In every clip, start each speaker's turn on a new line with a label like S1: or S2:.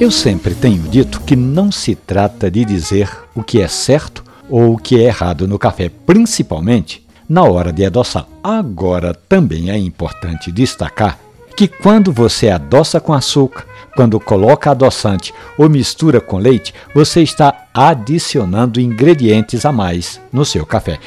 S1: Eu sempre tenho dito que não se trata de dizer o que é certo ou o que é errado no café, principalmente na hora de adoçar. Agora, também é importante destacar que quando você adoça com açúcar, quando coloca adoçante ou mistura com leite, você está adicionando ingredientes a mais no seu café.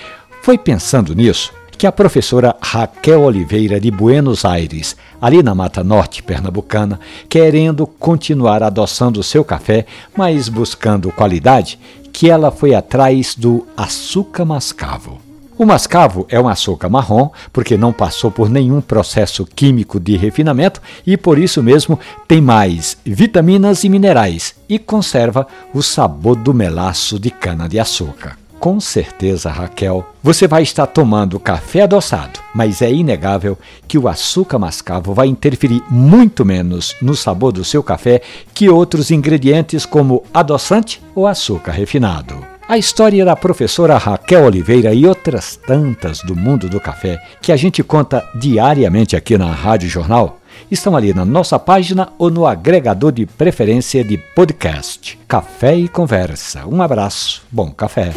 S1: Foi pensando nisso que a professora Raquel Oliveira de Buenos Aires, ali na Mata Norte pernambucana, querendo continuar adoçando seu café, mas buscando qualidade, que ela foi atrás do açúcar mascavo. O mascavo é um açúcar marrom, porque não passou por nenhum processo químico de refinamento e por isso mesmo tem mais vitaminas e minerais e conserva o sabor do melaço de cana-de-açúcar. Com certeza, Raquel, você vai estar tomando café adoçado, mas é inegável que o açúcar mascavo vai interferir muito menos no sabor do seu café que outros ingredientes como adoçante ou açúcar refinado. A história da professora Raquel Oliveira e outras tantas do mundo do café que a gente conta diariamente aqui na Rádio Jornal estão ali na nossa página ou no agregador de preferência de podcast. Café e Conversa. Um abraço, bom café.